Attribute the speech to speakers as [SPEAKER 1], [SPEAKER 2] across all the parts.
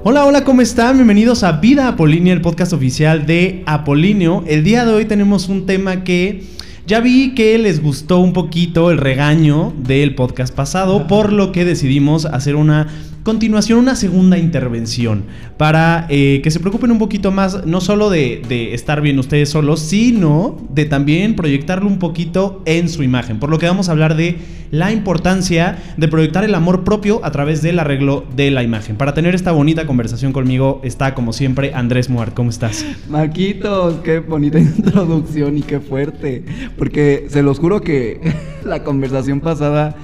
[SPEAKER 1] Hola, hola, ¿cómo están? Bienvenidos a Vida Apolínea, el podcast oficial de Apolinio. El día de hoy tenemos un tema que ya vi que les gustó un poquito el regaño del podcast pasado, por lo que decidimos hacer una continuación, una segunda intervención para eh, que se preocupen un poquito más, no solo de, de, estar bien ustedes solos, sino de también proyectarlo un poquito en su imagen. Por lo que vamos a hablar de la importancia de proyectar el amor propio a través del arreglo de la imagen. Para tener esta bonita conversación conmigo está, como siempre, Andrés Muart. ¿Cómo estás?
[SPEAKER 2] Marquitos, qué bonita introducción y qué fuerte. Porque se los juro que la conversación pasada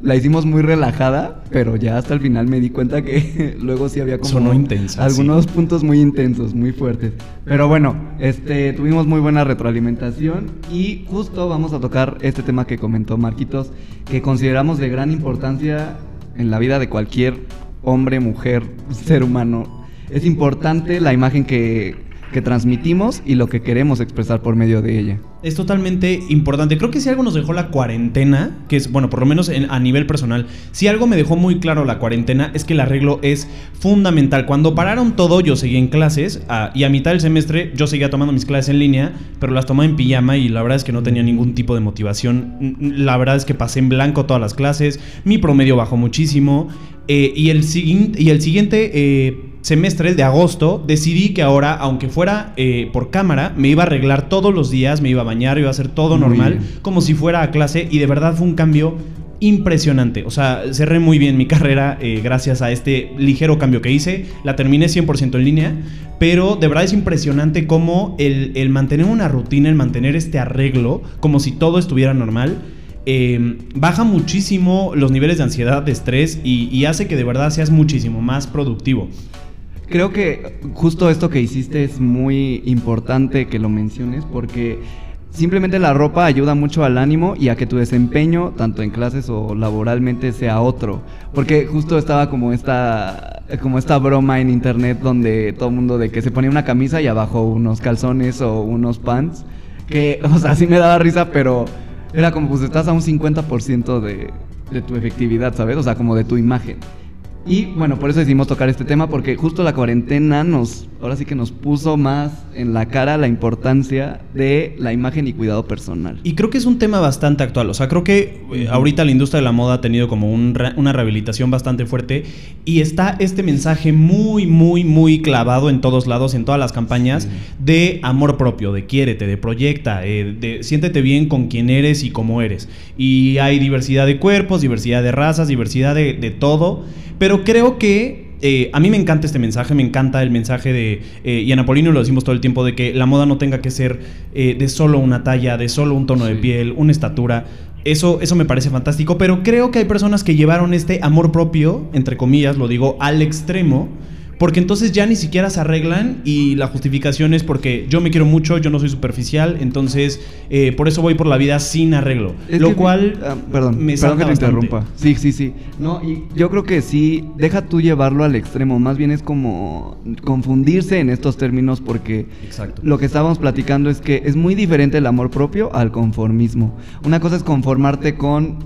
[SPEAKER 2] la hicimos muy relajada, pero ya hasta el final me di cuenta que luego sí había como
[SPEAKER 1] Sonó intensa,
[SPEAKER 2] algunos puntos muy intensos, muy fuertes. Pero bueno, este tuvimos muy buena retroalimentación y justo vamos a tocar este tema que comentó Marquitos, que consideramos de gran importancia en la vida de cualquier hombre, mujer, ser humano. Es importante la imagen que que transmitimos y lo que queremos expresar por medio de ella.
[SPEAKER 1] Es totalmente importante. Creo que si algo nos dejó la cuarentena, que es, bueno, por lo menos en, a nivel personal, si algo me dejó muy claro la cuarentena es que el arreglo es fundamental. Cuando pararon todo, yo seguí en clases a, y a mitad del semestre yo seguía tomando mis clases en línea, pero las tomaba en pijama y la verdad es que no tenía ningún tipo de motivación. La verdad es que pasé en blanco todas las clases, mi promedio bajó muchísimo eh, y, el, y el siguiente... Eh, semestre de agosto decidí que ahora, aunque fuera eh, por cámara, me iba a arreglar todos los días, me iba a bañar, iba a hacer todo normal, como si fuera a clase y de verdad fue un cambio impresionante. O sea, cerré muy bien mi carrera eh, gracias a este ligero cambio que hice. La terminé 100% en línea, pero de verdad es impresionante cómo el, mantener una rutina, el mantener este arreglo, como si todo estuviera normal, eh, baja muchísimo los niveles de ansiedad, de estrés y, y hace que de verdad seas muchísimo más productivo.
[SPEAKER 2] Creo que justo esto que hiciste es muy importante que lo menciones porque simplemente la ropa ayuda mucho al ánimo y a que tu desempeño, tanto en clases o laboralmente, sea otro. Porque justo estaba como esta, como esta broma en internet donde todo el mundo de que se ponía una camisa y abajo unos calzones o unos pants. Que, o sea, sí me daba risa, pero era como pues estás a un 50% de, de tu efectividad, ¿sabes? O sea, como de tu imagen. Y bueno, por eso decidimos tocar este tema, porque justo la cuarentena nos, ahora sí que nos puso más en la cara la importancia de la imagen y cuidado personal.
[SPEAKER 1] Y creo que es un tema bastante actual. O sea, creo que eh, ahorita la industria de la moda ha tenido como una rehabilitación bastante fuerte y está este mensaje muy, muy, muy clavado en todos lados, en todas las campañas, de amor propio, de quiérete, de proyecta, eh, de siéntete bien con quien eres y cómo eres. Y hay diversidad de cuerpos, diversidad de razas, diversidad de, de todo. Pero creo que eh, a mí me encanta este mensaje, me encanta el mensaje de, eh, y en Apolino lo decimos todo el tiempo, de que la moda no tenga que ser eh, de solo una talla, de solo un tono de piel, una estatura. Eso, eso me parece fantástico, pero creo que hay personas que llevaron este amor propio, entre comillas, lo digo, al extremo porque entonces ya ni siquiera se arreglan y la justificación es porque yo me quiero mucho, yo no soy superficial, entonces eh, por eso voy por la vida sin arreglo. lo cual
[SPEAKER 2] ah, perdón, me perdón que te interrumpa. Sí, sí, sí. No, y yo creo que sí, deja tú llevarlo al extremo, más bien es como confundirse en estos términos porque lo que estábamos platicando es que es muy diferente el amor propio al conformismo. Una cosa es conformarte con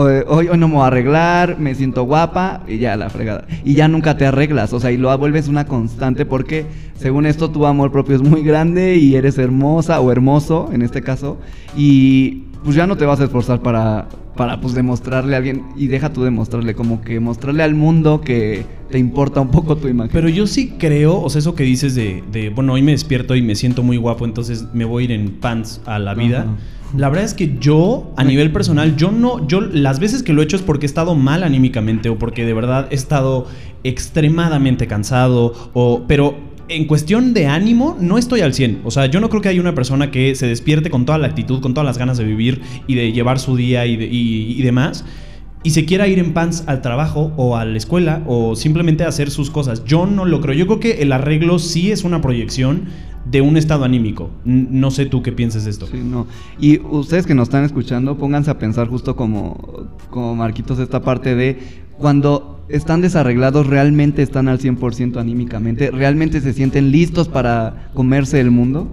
[SPEAKER 2] Hoy, hoy, no me voy a arreglar, me siento guapa y ya la fregada. Y ya nunca te arreglas, o sea, y lo vuelves una constante porque según esto tu amor propio es muy grande y eres hermosa o hermoso en este caso y pues ya no te vas a esforzar para, para pues demostrarle a alguien y deja tú demostrarle como que mostrarle al mundo que te importa un poco tu imagen.
[SPEAKER 1] Pero yo sí creo, o sea, eso que dices de, de bueno, hoy me despierto y me siento muy guapo, entonces me voy a ir en pants a la vida. La verdad es que yo, a nivel personal, yo no, yo las veces que lo he hecho es porque he estado mal anímicamente o porque de verdad he estado extremadamente cansado o, pero en cuestión de ánimo, no estoy al 100. O sea, yo no creo que haya una persona que se despierte con toda la actitud, con todas las ganas de vivir y de llevar su día y, y demás y se quiera ir en pants al trabajo o a la escuela o simplemente hacer sus cosas. Yo no lo creo. Yo creo que el arreglo sí es una proyección de un estado anímico. No sé tú qué piensas de esto.
[SPEAKER 2] Sí, no. Y ustedes que nos están escuchando, pónganse a pensar justo como, como Marquitos esta parte de cuando están desarreglados, realmente están al 100% anímicamente, realmente se sienten listos para comerse el mundo.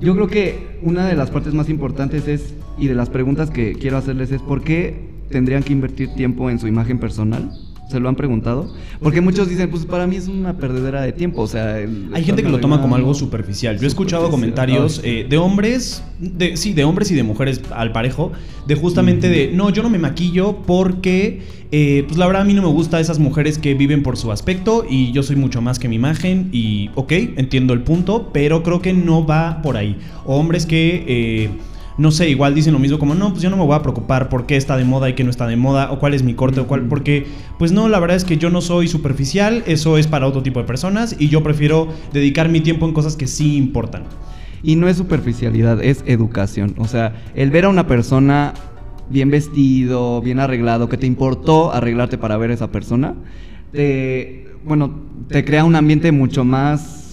[SPEAKER 2] Yo creo que una de las partes más importantes es, y de las preguntas que quiero hacerles es, ¿por qué tendrían que invertir tiempo en su imagen personal? ¿Se lo han preguntado? Porque muchos dicen, pues para mí es una perdedera de tiempo. O sea,
[SPEAKER 1] hay gente que lo toma como algo superficial. Yo he escuchado comentarios eh, de hombres, de, sí, de hombres y de mujeres al parejo, de justamente de, no, yo no me maquillo porque, eh, pues la verdad a mí no me gusta esas mujeres que viven por su aspecto y yo soy mucho más que mi imagen y, ok, entiendo el punto, pero creo que no va por ahí. O hombres que... Eh, no sé, igual dicen lo mismo como, no, pues yo no me voy a preocupar por qué está de moda y qué no está de moda, o cuál es mi corte, o cuál, porque, pues no, la verdad es que yo no soy superficial, eso es para otro tipo de personas y yo prefiero dedicar mi tiempo en cosas que sí importan.
[SPEAKER 2] Y no es superficialidad, es educación. O sea, el ver a una persona bien vestido, bien arreglado, que te importó arreglarte para ver a esa persona, te, bueno, te crea un ambiente mucho más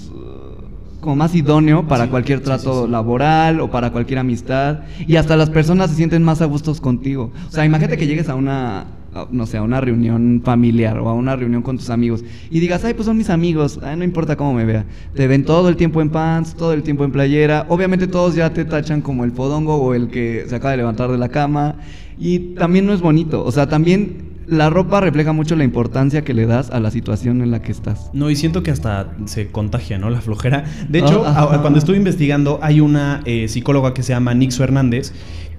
[SPEAKER 2] como más idóneo para cualquier trato laboral o para cualquier amistad y hasta las personas se sienten más a gustos contigo. O sea, imagínate que llegues a una no sé, a una reunión familiar o a una reunión con tus amigos y digas, ay, pues son mis amigos, ay, no importa cómo me vea. Te ven todo el tiempo en pants, todo el tiempo en playera. Obviamente todos ya te tachan como el fodongo o el que se acaba de levantar de la cama. Y también no es bonito. O sea, también la ropa refleja mucho la importancia que le das a la situación en la que estás.
[SPEAKER 1] No, y siento que hasta se contagia, ¿no? La flojera. De hecho, ah, cuando estuve investigando, hay una eh, psicóloga que se llama Nixo Hernández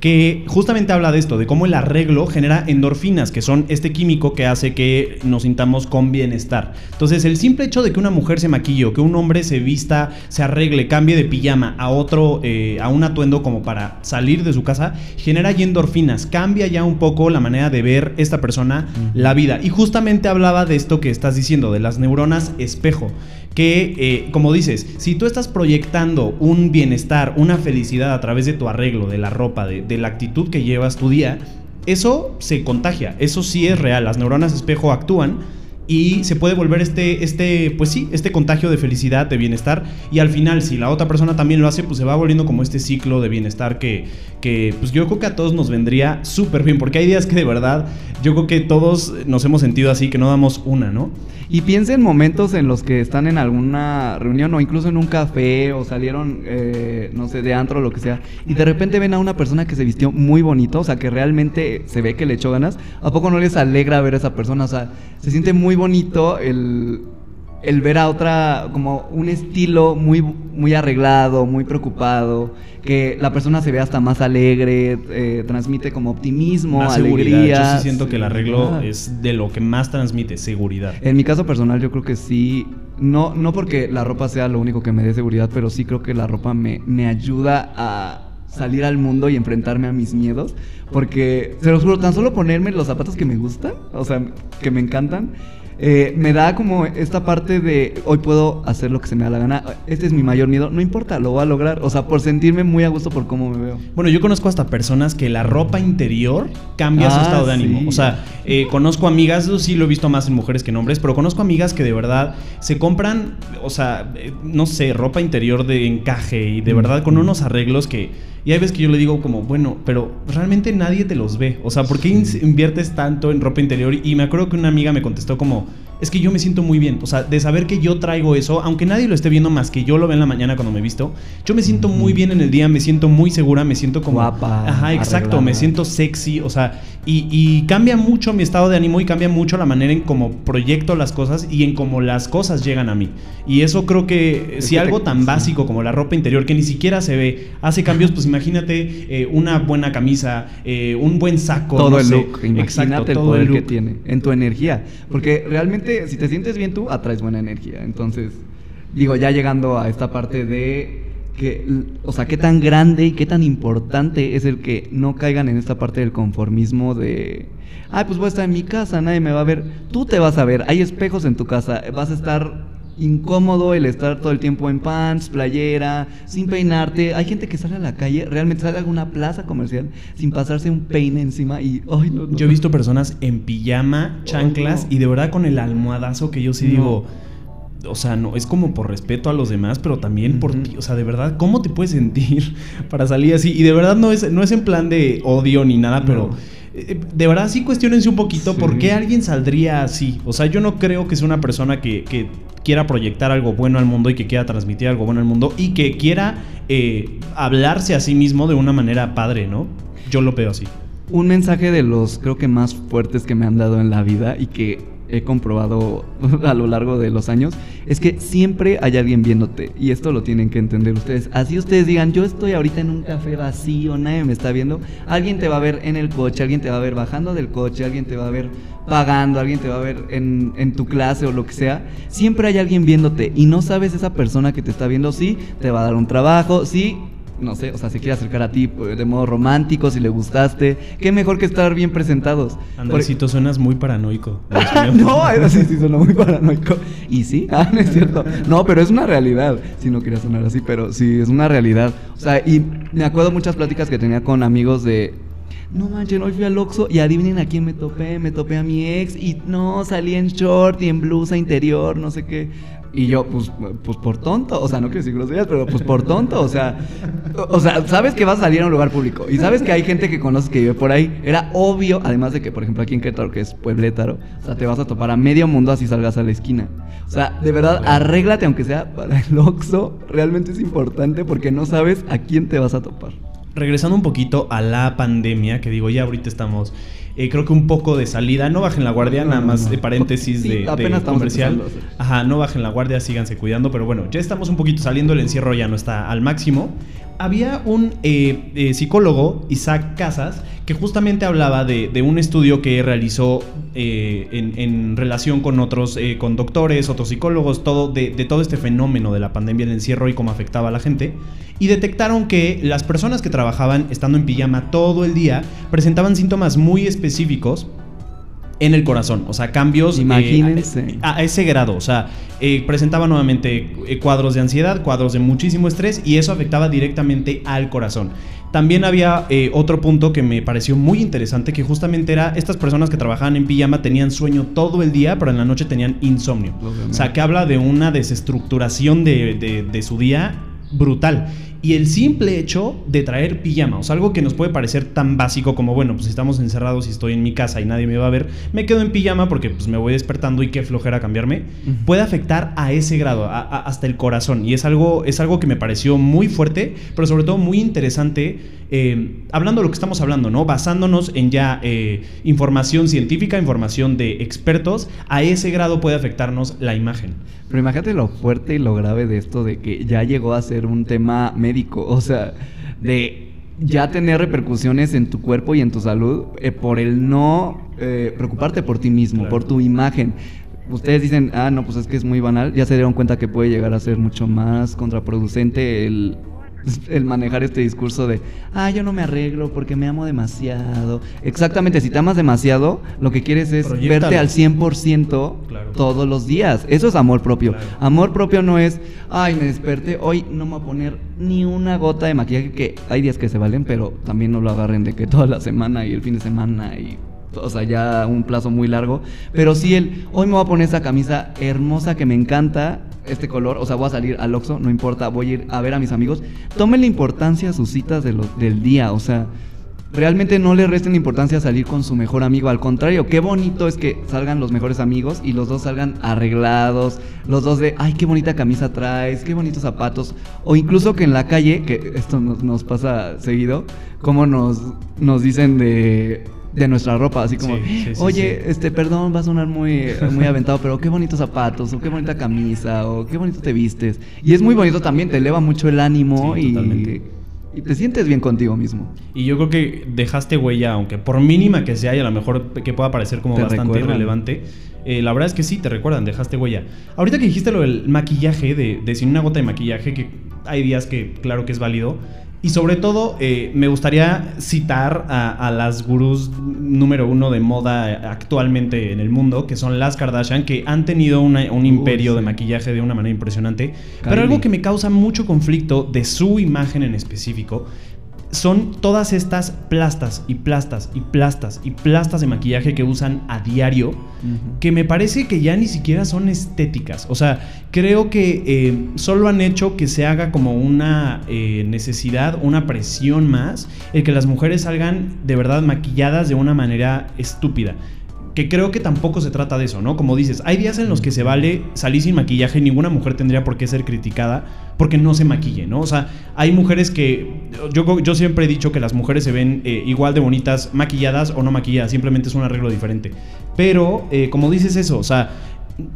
[SPEAKER 1] que justamente habla de esto, de cómo el arreglo genera endorfinas, que son este químico que hace que nos sintamos con bienestar. Entonces, el simple hecho de que una mujer se maquille o que un hombre se vista, se arregle, cambie de pijama a otro, eh, a un atuendo como para salir de su casa, genera ya endorfinas, cambia ya un poco la manera de ver esta persona la vida. Y justamente hablaba de esto que estás diciendo, de las neuronas espejo que, eh, como dices, si tú estás proyectando un bienestar, una felicidad a través de tu arreglo, de la ropa, de, la actitud que llevas tu día, eso se contagia, eso sí es real, las neuronas espejo actúan y se puede volver este, este, pues sí, este contagio de felicidad, de bienestar. Y al final, si la otra persona también lo hace, pues se va volviendo como este ciclo de bienestar que, que pues yo creo que a todos nos vendría súper bien. Porque hay días que de verdad, yo creo que todos nos hemos sentido así, que no damos una, ¿no?
[SPEAKER 2] Y piensa en momentos en los que están en alguna reunión o incluso en un café o salieron, eh, no sé, de antro o lo que sea, y de repente ven a una persona que se vistió muy bonito, o sea, que realmente se ve que le echó ganas. ¿A poco no les alegra ver a esa persona? O sea, se siente muy bonito el, el ver a otra, como un estilo muy, muy arreglado, muy preocupado, que la persona se ve hasta más alegre, eh, transmite como optimismo, alegría.
[SPEAKER 1] Yo sí siento que el arreglo es de lo que más transmite, seguridad.
[SPEAKER 2] En mi caso personal yo creo que sí, no, no porque la ropa sea lo único que me dé seguridad, pero sí creo que la ropa me, me ayuda a salir al mundo y enfrentarme a mis miedos. Porque, se los juro, tan solo ponerme los zapatos que me gustan, o sea, que me encantan, eh, me da como esta parte de hoy puedo hacer lo que se me da la gana. Este es mi mayor miedo. No importa, lo voy a lograr. O sea, por sentirme muy a gusto por cómo me veo.
[SPEAKER 1] Bueno, yo conozco hasta personas que la ropa interior cambia su ah, estado de ánimo. O sea, eh, conozco amigas, sí lo he visto más en mujeres que en hombres, pero conozco amigas que de verdad se compran, o sea, eh, no sé, ropa interior de encaje y de verdad con unos arreglos que y hay veces que yo le digo como, bueno, pero realmente nadie te los ve. O sea, ¿por qué inviertes tanto en ropa interior? Y me acuerdo que una amiga me contestó como, es que yo me siento muy bien. O sea, de saber que yo traigo eso, aunque nadie lo esté viendo más que yo lo vea en la mañana cuando me visto, yo me siento muy bien en el día, me siento muy segura, me siento como...
[SPEAKER 2] Guapa.
[SPEAKER 1] Ajá, exacto, me siento sexy, o sea, y, cambia mucho mi estado de ánimo y cambia mucho la manera en cómo proyecto las cosas y en cómo las cosas llegan a mí. Y eso creo que si algo tan básico como la ropa interior, que ni siquiera se ve, hace cambios, pues imagínate eh, una buena camisa, eh, un buen saco.
[SPEAKER 2] Todo el look, imagínate el poder que tiene en tu energía. Porque realmente si te sientes bien tú, atraes buena energía. Entonces, digo, ya llegando a esta parte de que, o sea, qué tan grande y qué tan importante es el que no caigan en esta parte del conformismo de, ay, pues voy a estar en mi casa, nadie me va a ver. Tú te vas a ver, hay espejos en tu casa, vas a estar incómodo el estar todo el tiempo en pants, playera, sin peinarte. Hay gente que sale a la calle, realmente sale a alguna plaza comercial sin pasarse un peine encima y
[SPEAKER 1] Yo he visto personas en pijama, chanclas y de verdad con el almohadazo que yo sí digo, o sea, no es como por respeto a los demás, pero también por ti, o sea, de verdad, ¿cómo te puedes sentir para salir así? Y de verdad no es no es en plan de odio ni nada, pero de verdad sí cuestionense un poquito por qué alguien saldría así. O sea, yo no creo que sea una persona que, que quiera proyectar algo bueno al mundo y que quiera transmitir algo bueno al mundo y que quiera eh, hablarse a sí mismo de una manera padre, ¿no? Yo lo veo así.
[SPEAKER 2] Un mensaje de los creo que más fuertes que me han dado en la vida y que he comprobado a lo largo de los años es que siempre hay alguien viéndote y esto lo tienen que entender ustedes. Así ustedes digan, yo estoy ahorita en un café vacío, nadie me está viendo, alguien te va a ver en el coche, alguien te va a ver bajando del coche, alguien te va a ver pagando, alguien te va a ver en, en tu clase o lo que sea. Siempre hay alguien viéndote y no sabes esa persona que te está viendo, sí, te va a dar un trabajo, sí, no sé, o sea, se quiere acercar a ti pues, de modo romántico, si le gustaste. Qué mejor que estar bien presentados.
[SPEAKER 1] Andresito, suenas muy paranoico.
[SPEAKER 2] no, eso sí, sí suena muy paranoico. Y sí, ah, no es cierto. No, pero es una realidad. Si no quería sonar así, pero sí, es una realidad. O sea, y me acuerdo muchas pláticas que tenía con amigos de no manchen, hoy fui al Oxxo y adivinen a quién me topé. Me topé a mi ex y no, salí en short y en blusa interior, no sé qué. Y yo, pues, pues por tonto, o sea, no quiero decir groserías, pero pues por tonto, o sea, o sea, sabes que vas a salir a un lugar público y sabes que hay gente que conoces que vive por ahí. Era obvio, además de que, por ejemplo, aquí en Querétaro, que es Pueblétaro, o sea, te vas a topar a medio mundo así salgas a la esquina. O sea, de verdad, arréglate aunque sea para el Oxxo, realmente es importante porque no sabes a quién te vas a topar.
[SPEAKER 1] Regresando un poquito a la pandemia, que digo, ya ahorita estamos eh, creo que un poco de salida. No bajen la guardia, nada más de paréntesis de, comercial. Ajá, no bajen la guardia, síganse cuidando. Pero bueno, ya estamos un poquito saliendo, el encierro ya no está al máximo. Había un eh, eh, psicólogo, Isaac Casas, que justamente hablaba de, un estudio que realizó en, relación con otros, con doctores, otros psicólogos, todo, de, de todo este fenómeno de la pandemia del encierro y cómo afectaba a la gente y detectaron que las personas que trabajaban estando en pijama todo el día presentaban síntomas muy específicos en el corazón, o sea, cambios
[SPEAKER 2] eh, Imagínense.
[SPEAKER 1] a, ese grado, o sea, eh, presentaba nuevamente eh, cuadros de ansiedad, cuadros de muchísimo estrés y eso afectaba directamente al corazón. También había otro punto que me pareció muy interesante, que justamente era estas personas que trabajaban en pijama tenían sueño todo el día, pero en la noche tenían insomnio. O sea, que habla de una desestructuración de, de su día brutal. Y el simple hecho de traer pijama, o sea, algo que nos puede parecer tan básico como, bueno, pues estamos encerrados y estoy en mi casa y nadie me va a ver, me quedo en pijama porque pues me voy despertando y qué flojera cambiarme, puede afectar a ese grado, hasta el corazón. Y es algo, es algo que me pareció muy fuerte, pero sobre todo muy interesante, eh, hablando de lo que estamos hablando, ¿no? Basándonos en ya eh, información científica, información de expertos, a ese grado puede afectarnos la imagen.
[SPEAKER 2] Pero imagínate lo fuerte y lo grave de esto de que ya llegó a ser un tema médico, o sea, de ya tener repercusiones en tu cuerpo y en tu salud eh, por el no eh, preocuparte por ti mismo, por tu imagen. Ustedes dicen, ah, no, pues es que es muy banal, ya se dieron cuenta que puede llegar a ser mucho más contraproducente el el manejar este discurso de, ah, yo no me arreglo porque me amo demasiado. Exactamente, si te amas demasiado, lo que quieres es verte al 100% todos los días. Eso es amor propio. Amor propio no es, ay, me desperté, hoy no me voy a poner ni una gota de maquillaje, que hay días que se valen, pero también no lo agarren de que toda la semana y el fin de semana y o sea, ya un plazo muy largo. Pero sí el, hoy me voy a poner esa camisa hermosa que me encanta este color, o sea, voy a salir al Oxxo, no importa, voy a ir a ver a mis amigos. Tomen la importancia a sus citas de del día, o sea, realmente no le resten importancia salir con su mejor amigo, al contrario, qué bonito es que salgan los mejores amigos y los dos salgan arreglados, los dos de, ay, qué bonita camisa traes, qué bonitos zapatos, o incluso que en la calle, que esto nos, nos pasa seguido, como nos, nos dicen de de nuestra ropa, así como, oye, este, perdón, va a sonar muy, muy aventado, pero qué bonitos zapatos, o qué bonita camisa, o qué bonito te vistes. Y es muy bonito también, te eleva mucho el ánimo y, y, te sientes bien contigo mismo.
[SPEAKER 1] Y yo creo que dejaste huella, aunque por mínima que sea, y a lo mejor que pueda parecer como bastante irrelevante. Eh, la verdad es que sí, te recuerdan, dejaste huella. Ahorita que dijiste lo del maquillaje, de, de sin una gota de maquillaje, que hay días que claro que es válido. Y sobre todo, eh, me gustaría citar a, las gurús número uno de moda actualmente en el mundo, que son las Kardashian, que han tenido un imperio de maquillaje de una manera impresionante. Pero algo que me causa mucho conflicto de su imagen en específico son todas estas plastas y plastas y plastas y plastas de maquillaje que usan a diario, que me parece que ya ni siquiera son estéticas. O sea, creo que eh, solo han hecho que se haga como una eh, necesidad, una presión más, el que las mujeres salgan de verdad maquilladas de una manera estúpida que creo que tampoco se trata de eso, ¿no? Como dices, hay días en los que se vale salir sin maquillaje, ninguna mujer tendría por qué ser criticada porque no se maquille, ¿no? O sea, hay mujeres que, yo, yo siempre he dicho que las mujeres se ven eh, igual de bonitas maquilladas o no maquilladas, simplemente es un arreglo diferente. Pero, eh, como dices eso, o sea,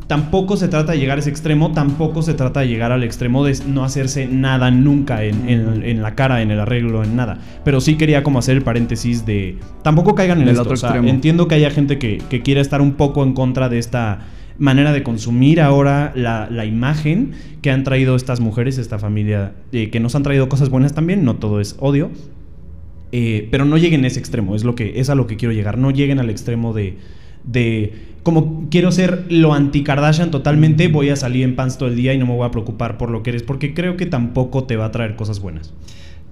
[SPEAKER 1] tampoco se trata de llegar a ese extremo, tampoco se trata de llegar al extremo de no hacerse nada nunca en, la cara, en el arreglo, en nada. Pero sí quería como hacer el paréntesis de... Tampoco caigan en el otro extremo. entiendo que haya gente que, que quiera estar un poco en contra de esta manera de consumir ahora la, imagen que han traído estas mujeres, esta familia, eh, que nos han traído cosas buenas también, no todo es odio. Eh, pero no lleguen a ese extremo, es, lo que, es a lo que quiero llegar. No lleguen al extremo de de como quiero ser lo anti-Kardashian totalmente, voy a salir en pants todo el día y no me voy a preocupar por lo que eres, porque creo que tampoco te va a traer cosas buenas.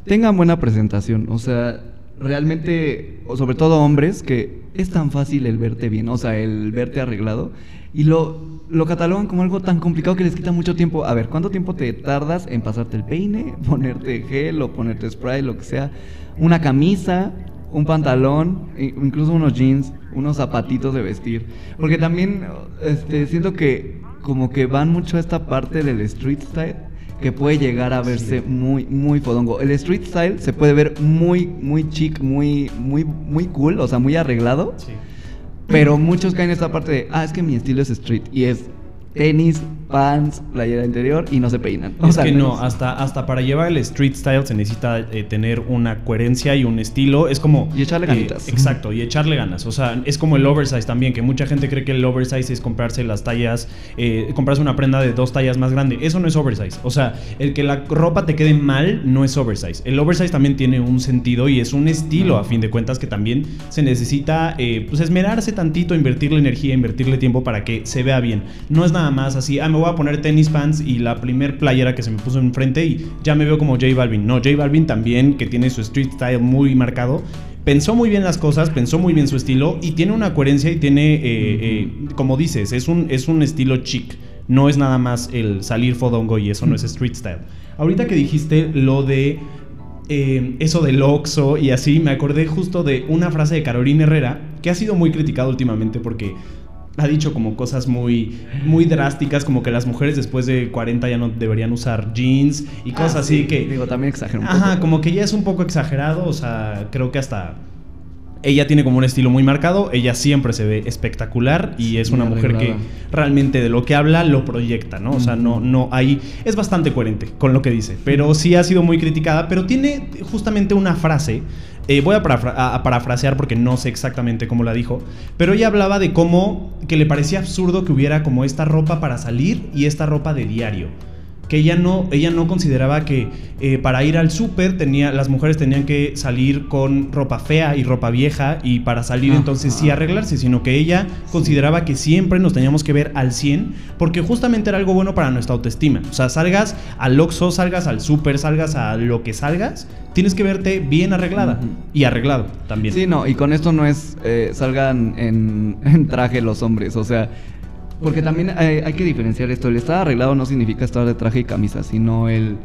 [SPEAKER 2] Tengan buena presentación, o sea, realmente, sobre todo hombres, que es tan fácil el verte bien, o sea, el verte arreglado, y lo, lo catalogan como algo tan complicado que les quita mucho tiempo. A ver, ¿cuánto tiempo te tardas en pasarte el peine, ponerte gel o ponerte spray, lo que sea? Una camisa, un pantalón, incluso unos jeans, unos zapatitos de vestir. Porque también este, siento que como que van mucho a esta parte del street style que puede llegar a verse muy, muy fodongo. El street style se puede ver muy, muy chic, muy, muy, muy cool, o sea, muy arreglado. Pero muchos caen en esta parte de, ah, es que mi estilo es street. Y es tenis, pants, playera interior y no se peinan.
[SPEAKER 1] es que no, hasta, hasta para llevar el street style se necesita eh, tener una coherencia y un estilo. Es como.
[SPEAKER 2] Y echarle ganitas.
[SPEAKER 1] Eh, exacto, y echarle ganas. O sea, es como el oversize también, que mucha gente cree que el oversize es comprarse las tallas, eh, comprarse una prenda de dos tallas más grande. Eso no es oversize. O sea, el que la ropa te quede mal no es oversize. El oversize también tiene un sentido y es un estilo, a fin de cuentas, que también se necesita pues esmerarse tantito, invertirle energía, invertirle tiempo para que se vea bien. No es nada más así, ah, me voy a poner tenis pants y la primer playera que se me puso enfrente y ya me veo como J Balvin. No, J Balvin también, que tiene su street style muy marcado, pensó muy bien las cosas, pensó muy bien su estilo y tiene una coherencia y tiene, eh, eh, como dices, es un, es un estilo chic. No es nada más el salir fodongo y eso no es street style. Ahorita que dijiste lo de eh, eso del Oxo y así, me acordé justo de una frase de Carolina Herrera que ha sido muy criticada últimamente porque ha dicho como cosas muy, muy drásticas, como que las mujeres después de 40 ya no deberían usar jeans y cosas ah, así que...
[SPEAKER 2] Digo, también exagero un
[SPEAKER 1] poco. Ajá, como que ya es un poco exagerado, o sea, creo que hasta... Ella tiene como un estilo muy marcado, ella siempre se ve espectacular y es una mujer que realmente de lo que habla lo proyecta, ¿no? O sea, no, no hay... Es bastante coherente con lo que dice, pero sí ha sido muy criticada, pero tiene justamente una frase eh, voy a, parafrasear porque no sé exactamente cómo la dijo, pero ella hablaba de cómo que le parecía absurdo que hubiera como esta ropa para salir y esta ropa de diario que ella no, ella no consideraba que eh, para ir al súper tenía, las mujeres tenían que salir con ropa fea y ropa vieja y para salir entonces sí arreglarse, sino que ella consideraba que siempre nos teníamos que ver al 100 porque justamente era algo bueno para nuestra autoestima. O sea, salgas al Oxxo, salgas al súper, salgas a lo que salgas, tienes que verte bien arreglada y arreglado también.
[SPEAKER 2] Sí, no, y con esto no es eh, salgan en, en traje los hombres, o sea, porque también hay, que diferenciar esto. El estar arreglado no significa estar de traje y camisa, sino el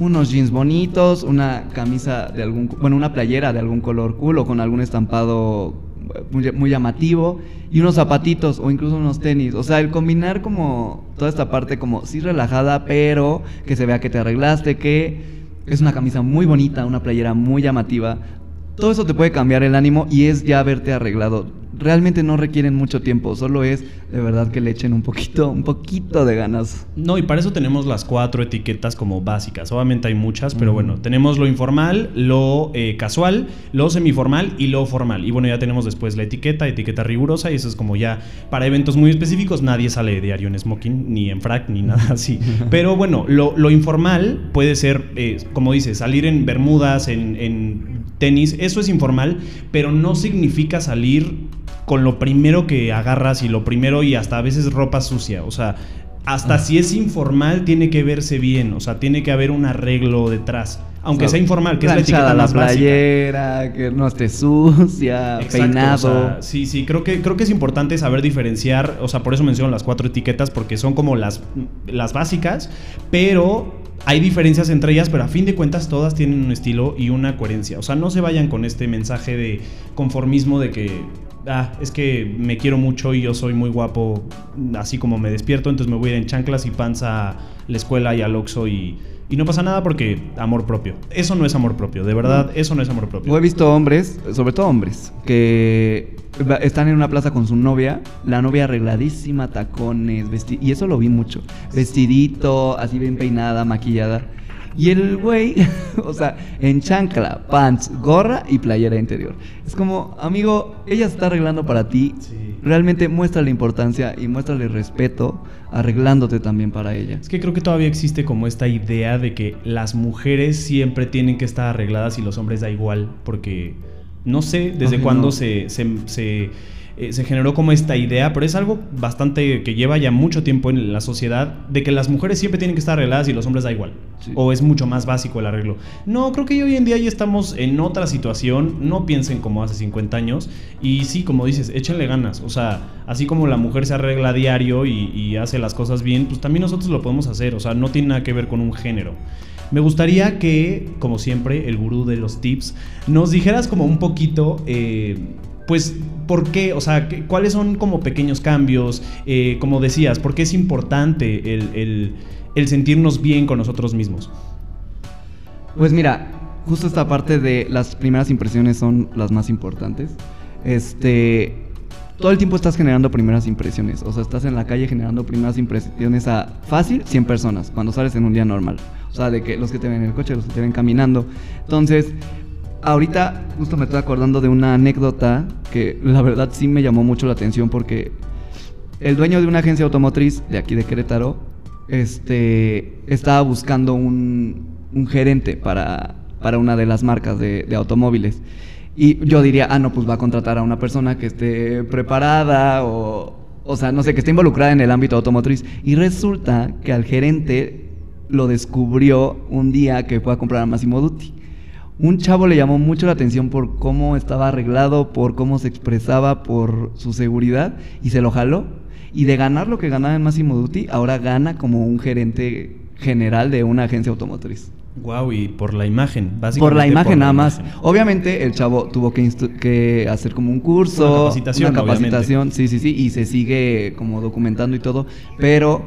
[SPEAKER 2] unos jeans bonitos, una camisa de algún, bueno, una playera de algún color cool o con algún estampado muy, llamativo y unos zapatitos o incluso unos tenis. O sea, el combinar como toda esta parte como sí relajada, pero que se vea que te arreglaste, que es una camisa muy bonita, una playera muy llamativa. Todo eso te puede cambiar el ánimo y es ya verte arreglado realmente no requieren mucho tiempo, solo es de verdad que le echen un poquito, un poquito de ganas.
[SPEAKER 1] No, y para eso tenemos las cuatro etiquetas como básicas. Obviamente hay muchas, pero bueno, tenemos lo informal, lo eh, casual, lo semiformal y lo formal. Y bueno, ya tenemos después la etiqueta, etiqueta rigurosa, y eso es como ya para eventos muy específicos, nadie sale de diario en smoking, ni en frac, ni nada así. Pero bueno, lo, informal puede ser, eh, como dices, salir en bermudas, en, en tenis, eso es informal, pero no significa salir con lo primero que agarras y lo primero y hasta a veces ropa sucia. O sea, hasta ah. si es informal tiene que verse bien, o sea, tiene que haber un arreglo detrás. Aunque sea informal, que es la etiqueta
[SPEAKER 2] la playera, que no esté sucia, peinado.
[SPEAKER 1] sí, sí, creo que, creo que es importante saber diferenciar, o sea, por eso menciono las cuatro etiquetas, porque son como las, las básicas, pero hay diferencias entre ellas, pero a fin de cuentas todas tienen un estilo y una coherencia. O sea, no se vayan con este mensaje de conformismo de que ah, es que me quiero mucho y yo soy muy guapo, así como me despierto, entonces me voy a ir en chanclas y panza a la escuela y al Oxxo y, y no pasa nada porque amor propio. Eso no es amor propio, de verdad, eso no es amor propio.
[SPEAKER 2] Yo he visto hombres, sobre todo hombres, que están en una plaza con su novia, la novia arregladísima, tacones, vesti y eso lo vi mucho. Vestidito, así bien peinada, maquillada. Y el güey, o sea, en chancla, pants, gorra y playera interior. Es como, amigo, ella se está arreglando para ti.
[SPEAKER 1] Sí.
[SPEAKER 2] Realmente muéstrale importancia y muéstrale respeto arreglándote también para ella.
[SPEAKER 1] Es que creo que todavía existe como esta idea de que las mujeres siempre tienen que estar arregladas y los hombres da igual, porque no sé desde cuándo
[SPEAKER 2] no.
[SPEAKER 1] se, se, se, eh, se generó como esta idea, pero es algo bastante que lleva ya mucho tiempo en la sociedad, de que las mujeres siempre tienen que estar arregladas y los hombres da igual.
[SPEAKER 2] Sí.
[SPEAKER 1] O es mucho más básico el arreglo. No, creo que hoy en día ya estamos en otra situación, no piensen como hace 50 años, y sí, como dices, échenle ganas, o sea, así como la mujer se arregla a diario y, y hace las cosas bien, pues también nosotros lo podemos hacer, o sea, no tiene nada que ver con un género. Me gustaría que, como siempre, el gurú de los tips, nos dijeras como un poquito, eh, pues, ¿por qué? O sea, ¿qué- ¿cuáles son como pequeños cambios? Eh, como decías, ¿por qué es importante el sentirnos bien con nosotros mismos?
[SPEAKER 2] Pues mira, justo esta parte de las primeras impresiones son las más importantes. Este, todo el tiempo estás generando primeras impresiones, o sea, estás en la calle generando primeras impresiones a fácil 100 personas cuando sales en un día normal. O sea, de que los que te ven en el coche, los que te ven caminando. Entonces, ahorita justo me estoy acordando de una anécdota que la verdad sí me llamó mucho la atención porque el dueño de una agencia automotriz de aquí de Querétaro este, estaba buscando un, un gerente para, para una de las marcas de, automóviles. Y yo diría, ah, no, pues va a contratar a una persona que esté preparada o, o sea, no sé, que esté involucrada en el ámbito automotriz. Y resulta que al gerente lo descubrió un día que fue a comprar a Massimo Dutti. Un chavo le llamó mucho la atención por cómo estaba arreglado, por cómo se expresaba, por su seguridad y se lo jaló. Y de ganar lo que ganaba en Massimo Dutti, ahora gana como un gerente general de una agencia automotriz.
[SPEAKER 1] Wow, y por la imagen, básicamente.
[SPEAKER 2] Por la imagen nada más. Obviamente el chavo tuvo que, que hacer como un curso,
[SPEAKER 1] Una capacitación,
[SPEAKER 2] una capacitación, sí, sí, sí, y se sigue como documentando y todo, pero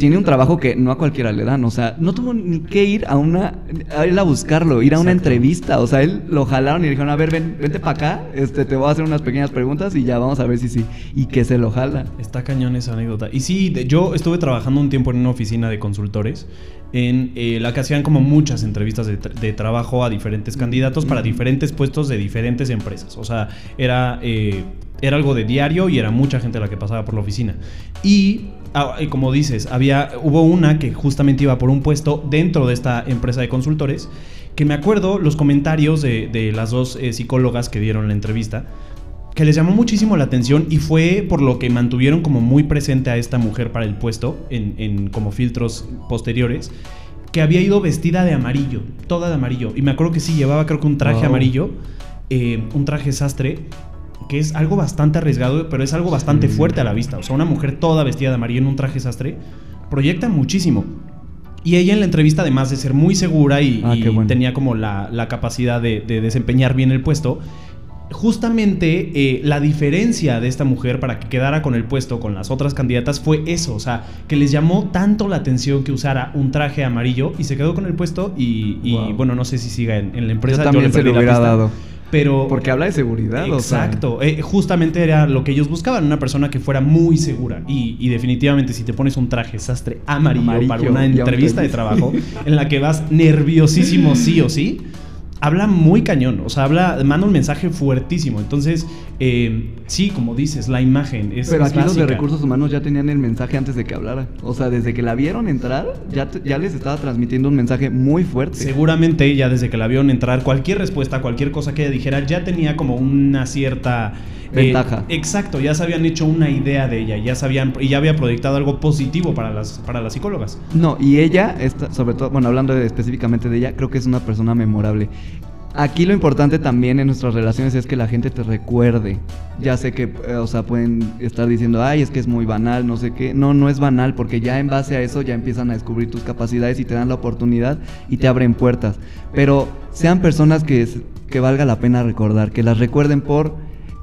[SPEAKER 2] tiene un trabajo que no a cualquiera le dan, o sea, no tuvo ni que ir a una, a ir a buscarlo, ir a una entrevista, o sea, él lo jalaron y le dijeron, a ver, ven, vente para acá, este, te voy a hacer unas pequeñas preguntas y ya vamos a ver si sí, y que se lo jala.
[SPEAKER 1] Está cañón esa anécdota. Y sí, de- yo estuve trabajando un tiempo en una oficina de consultores en eh, la que hacían como muchas entrevistas de, tra- de trabajo a diferentes candidatos para diferentes puestos de diferentes empresas. O sea, era, eh, era algo de diario y era mucha gente la que pasaba por la oficina. Y ah, eh, como dices, había, hubo una que justamente iba por un puesto dentro de esta empresa de consultores que me acuerdo los comentarios de, de las dos eh, psicólogas que dieron la entrevista que les llamó muchísimo la atención y fue por lo que mantuvieron como muy presente a esta mujer para el puesto en, en como filtros posteriores que había ido vestida de amarillo, toda de amarillo. Y me acuerdo que sí, llevaba creo que un traje
[SPEAKER 2] Wow.
[SPEAKER 1] amarillo, eh, un traje sastre, que es algo bastante arriesgado, pero es algo bastante
[SPEAKER 2] Sí.
[SPEAKER 1] fuerte a la vista. O sea, una mujer toda vestida de amarillo en un traje sastre proyecta muchísimo. Y ella en la entrevista, además de ser muy segura y,
[SPEAKER 2] Ah,
[SPEAKER 1] y
[SPEAKER 2] qué bueno.
[SPEAKER 1] tenía como la, la capacidad de, de desempeñar bien el puesto, justamente eh, la diferencia de esta mujer para que quedara con el puesto con las otras candidatas fue eso, o sea, que les llamó tanto la atención que usara un traje amarillo y se quedó con el puesto y, y,
[SPEAKER 2] Wow.
[SPEAKER 1] bueno, no sé si siga en, en la empresa.
[SPEAKER 2] Yo también
[SPEAKER 1] le
[SPEAKER 2] se lo hubiera dado.
[SPEAKER 1] Pero
[SPEAKER 2] Porque habla de seguridad, o sea.
[SPEAKER 1] Exacto, eh, justamente era lo que ellos buscaban, una persona que fuera muy segura. Y, y definitivamente si te pones un traje sastre amarillo,
[SPEAKER 2] Amarillo,
[SPEAKER 1] para una entrevista de trabajo en la que vas nerviosísimo sí o sí, habla muy cañón, o sea, habla, manda un mensaje fuertísimo. Entonces, eh, sí, como dices, la imagen es
[SPEAKER 2] Pero aquí los de recursos humanos ya tenían el mensaje antes de que hablara. O sea, desde que la vieron entrar, ya, ya les estaba transmitiendo un mensaje muy fuerte.
[SPEAKER 1] Seguramente ella desde que la vieron entrar, cualquier respuesta, cualquier cosa que ella dijera, ya tenía como una cierta eh,
[SPEAKER 2] Ventaja.
[SPEAKER 1] exacto, ya se habían hecho una idea de ella, ya sabían y ya había proyectado algo positivo para las para las psicólogas.
[SPEAKER 2] No, y ella, está, sobre todo, bueno, hablando de- específicamente de ella, creo que es una persona memorable. Aquí lo importante también en nuestras relaciones es que la gente te recuerde. Ya sé que, eh, o sea, pueden estar diciendo, ay, es que es muy banal, no sé qué. No, no es banal, porque ya en base a eso ya empiezan a descubrir tus capacidades y te dan la oportunidad y te abren puertas. Pero sean personas que, que valga la pena recordar, que las recuerden por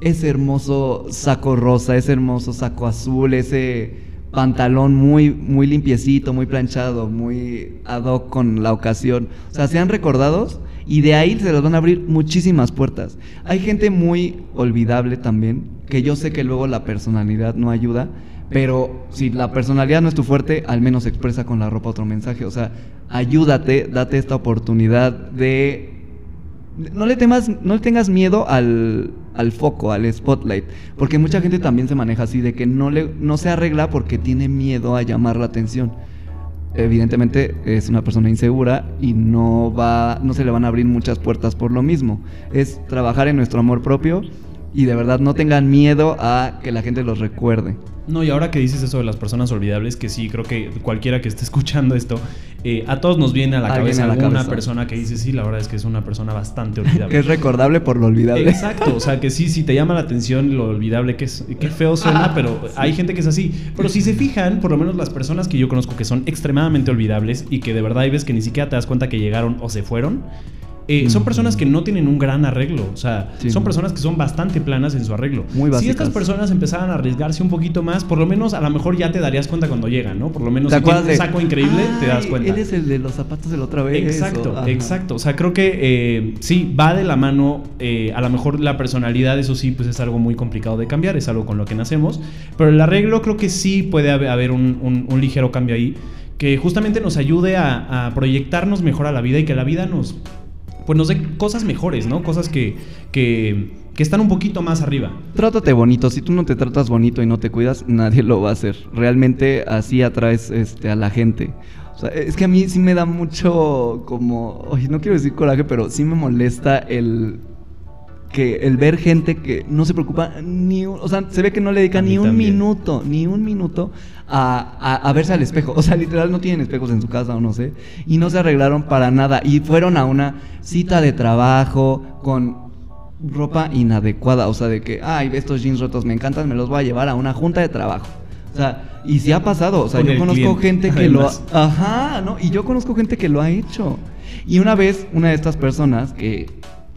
[SPEAKER 2] ese hermoso saco rosa, ese hermoso saco azul, ese pantalón muy, muy limpiecito, muy planchado, muy ad hoc con la ocasión. O sea, sean recordados y de ahí se les van a abrir muchísimas puertas. Hay gente muy olvidable también, que yo sé que luego la personalidad no ayuda, pero si la personalidad no es tu fuerte, al menos expresa con la ropa otro mensaje. O sea, ayúdate, date esta oportunidad de... No le, temas, no le tengas miedo al, al foco, al spotlight. Porque mucha gente también se maneja así, de que no, le, no se arregla porque tiene miedo a llamar la atención. Evidentemente es una persona insegura y no, va, no se le van a abrir muchas puertas por lo mismo. Es trabajar en nuestro amor propio y de verdad no tengan miedo a que la gente los recuerde.
[SPEAKER 1] No, y ahora que dices eso de las personas olvidables, que sí, creo que cualquiera que esté escuchando esto, eh, a todos nos viene a la cabeza a alguna persona que dice, sí, la verdad es que es una persona bastante olvidable.
[SPEAKER 2] que es recordable por lo olvidable.
[SPEAKER 1] Exacto, o sea, que sí, si te llama la atención lo olvidable que es, qué feo suena, ah, pero hay gente que es así. Pero si se fijan, por lo menos las personas que yo conozco que son extremadamente olvidables y que de verdad hay veces que ni siquiera te das cuenta que llegaron o se fueron, eh, son personas que no tienen un gran arreglo. O sea, son personas que son bastante planas en su arreglo. Muy Si estas personas empezaran a arriesgarse un poquito más, por lo menos a lo mejor ya te darías cuenta cuando llegan, ¿no? Por lo menos si tienes un saco increíble, te das cuenta.
[SPEAKER 2] Él es el de los zapatos de la otra vez.
[SPEAKER 1] Exacto, exacto. O sea, creo que eh, sí, va de la mano. Eh, a lo mejor la personalidad, eso sí, pues es algo muy complicado de cambiar, es algo con lo que nacemos. Pero el arreglo creo que sí puede haber un, ligero cambio ahí que justamente nos ayude a, proyectarnos mejor a la vida y que la vida nos pues nos dé cosas mejores, ¿no? Cosas que, que, que están un poquito más arriba.
[SPEAKER 2] Trátate bonito. Si tú no te tratas bonito y no te cuidas, nadie lo va a hacer. Realmente así atraes este, a la gente. O sea, es que a mí sí me da mucho como, oye, no quiero decir coraje, pero sí me molesta el que el ver gente que no se preocupa ni un, o sea, se ve que no le dedica ni un minuto, ni un minuto a, a, verse al espejo. O sea, literal no tienen espejos en su casa o no sé. Y no se arreglaron para nada. Y fueron a una cita de trabajo con ropa inadecuada. O sea, de que, ay, estos jeans rotos me encantan, me los voy a llevar a una junta de trabajo. O sea, y si ha pasado. O sea, yo conozco gente que lo ha... Ajá, ¿no? Y yo conozco gente que lo ha hecho. Y una vez, una de estas personas que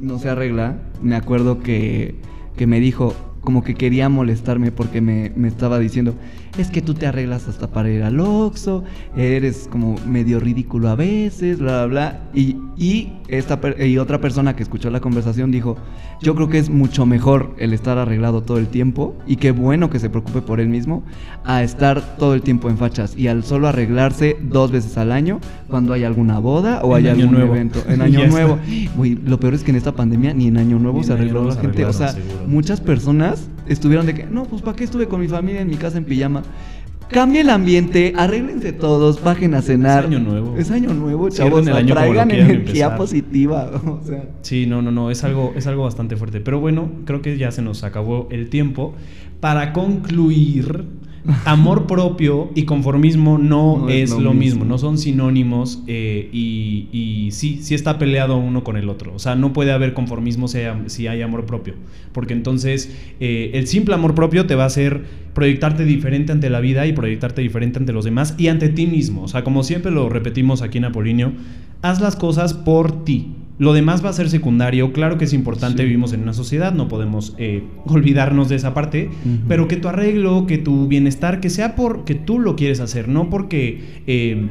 [SPEAKER 2] no se arregla, me acuerdo que, que me dijo, como que quería molestarme porque me, me, estaba diciendo, es que tú te arreglas hasta para ir al Oxxo, eres como medio ridículo a veces, bla, bla, bla. Y, y, esta, y otra persona que escuchó la conversación dijo, yo creo que es mucho mejor el estar arreglado todo el tiempo y qué bueno que se preocupe por él mismo a estar todo el tiempo en fachas y al solo arreglarse dos veces al año cuando hay alguna boda o hay algún nuevo. evento en año nuevo. lo peor es que en esta pandemia ni en año nuevo se arregló la gente. O sea, muchas personas estuvieron de que, no, pues ¿para qué estuve con mi familia en mi casa en pijama? Cambie el ambiente, arréglense todos, bajen a cenar.
[SPEAKER 1] Es año nuevo.
[SPEAKER 2] Es año nuevo, chavos. El año traigan energía positiva. O sea.
[SPEAKER 1] Sí, no, no, no, es algo, es algo bastante fuerte. Pero bueno, creo que ya se nos acabó el tiempo. Para concluir, amor propio y conformismo no, es, lo, mismo. no son sinónimos eh, y, sí, sí está peleado uno con el otro. O sea, no puede haber conformismo si hay, amor propio, porque entonces eh, el simple amor propio te va a hacer proyectarte diferente ante la vida y proyectarte diferente ante los demás y ante ti mismo. O sea, como siempre lo repetimos aquí en Apolinio, haz las cosas por ti. Lo demás va a ser secundario. Claro que es importante, vivimos en una sociedad, no podemos eh, olvidarnos de esa parte, pero que tu arreglo, que tu bienestar, que sea porque tú lo quieres hacer, no porque... Eh,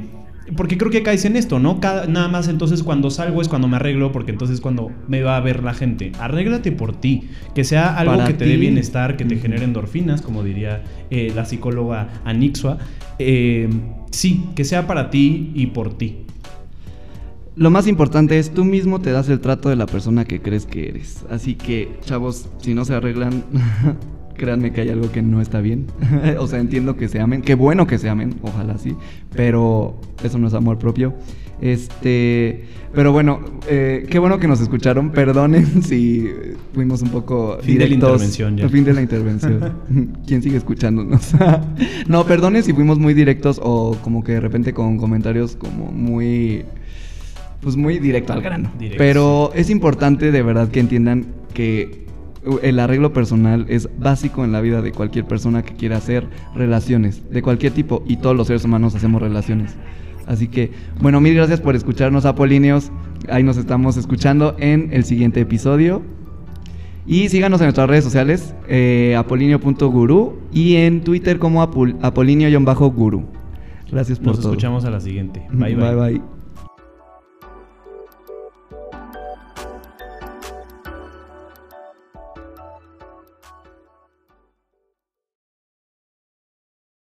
[SPEAKER 1] porque creo que caes en esto, ¿no? nada más entonces cuando salgo es cuando me arreglo, porque entonces cuando me va a ver la gente. Arréglate por ti, que sea algo que te dé bienestar, que te genere endorfinas, como diría eh, la psicóloga Anixua. sí, que sea para ti y por ti
[SPEAKER 2] lo más importante es tú mismo te das el trato de la persona que crees que eres. Así que, chavos, si no se arreglan, créanme que hay algo que no está bien. o sea, entiendo que se amen, qué bueno que se amen, ojalá sí, pero eso no es amor propio. Este, pero bueno, eh, qué bueno que nos escucharon. Perdonen si fuimos un poco
[SPEAKER 1] fin de la intervención
[SPEAKER 2] ya. fin de la intervención. ¿Quién sigue escuchándonos? no, perdonen si fuimos muy directos o como que de repente con comentarios como muy pues muy directo al grano. Pero es importante de verdad que entiendan que el arreglo personal es básico en la vida de cualquier persona que quiera hacer relaciones, de cualquier tipo, y todos los seres humanos hacemos relaciones. Así que, bueno, mil gracias por escucharnos, Apolíneos. Ahí nos estamos escuchando en el siguiente episodio. Y síganos en nuestras redes sociales, eh, apolinio.guru y en Twitter como apol- apolinio-guru. Gracias por
[SPEAKER 1] Nos
[SPEAKER 2] todo.
[SPEAKER 1] escuchamos a la siguiente. Bye bye.
[SPEAKER 2] bye. bye.